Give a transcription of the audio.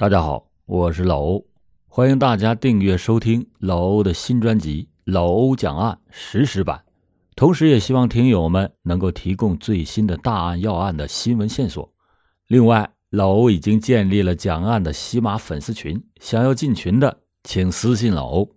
大家好，我是老欧，欢迎大家订阅收听老欧的新专辑《老欧讲案》实时版。同时也希望听友们能够提供最新的大案要案的新闻线索。另外，老欧已经建立了讲案的喜马粉丝群，想要进群的请私信老欧。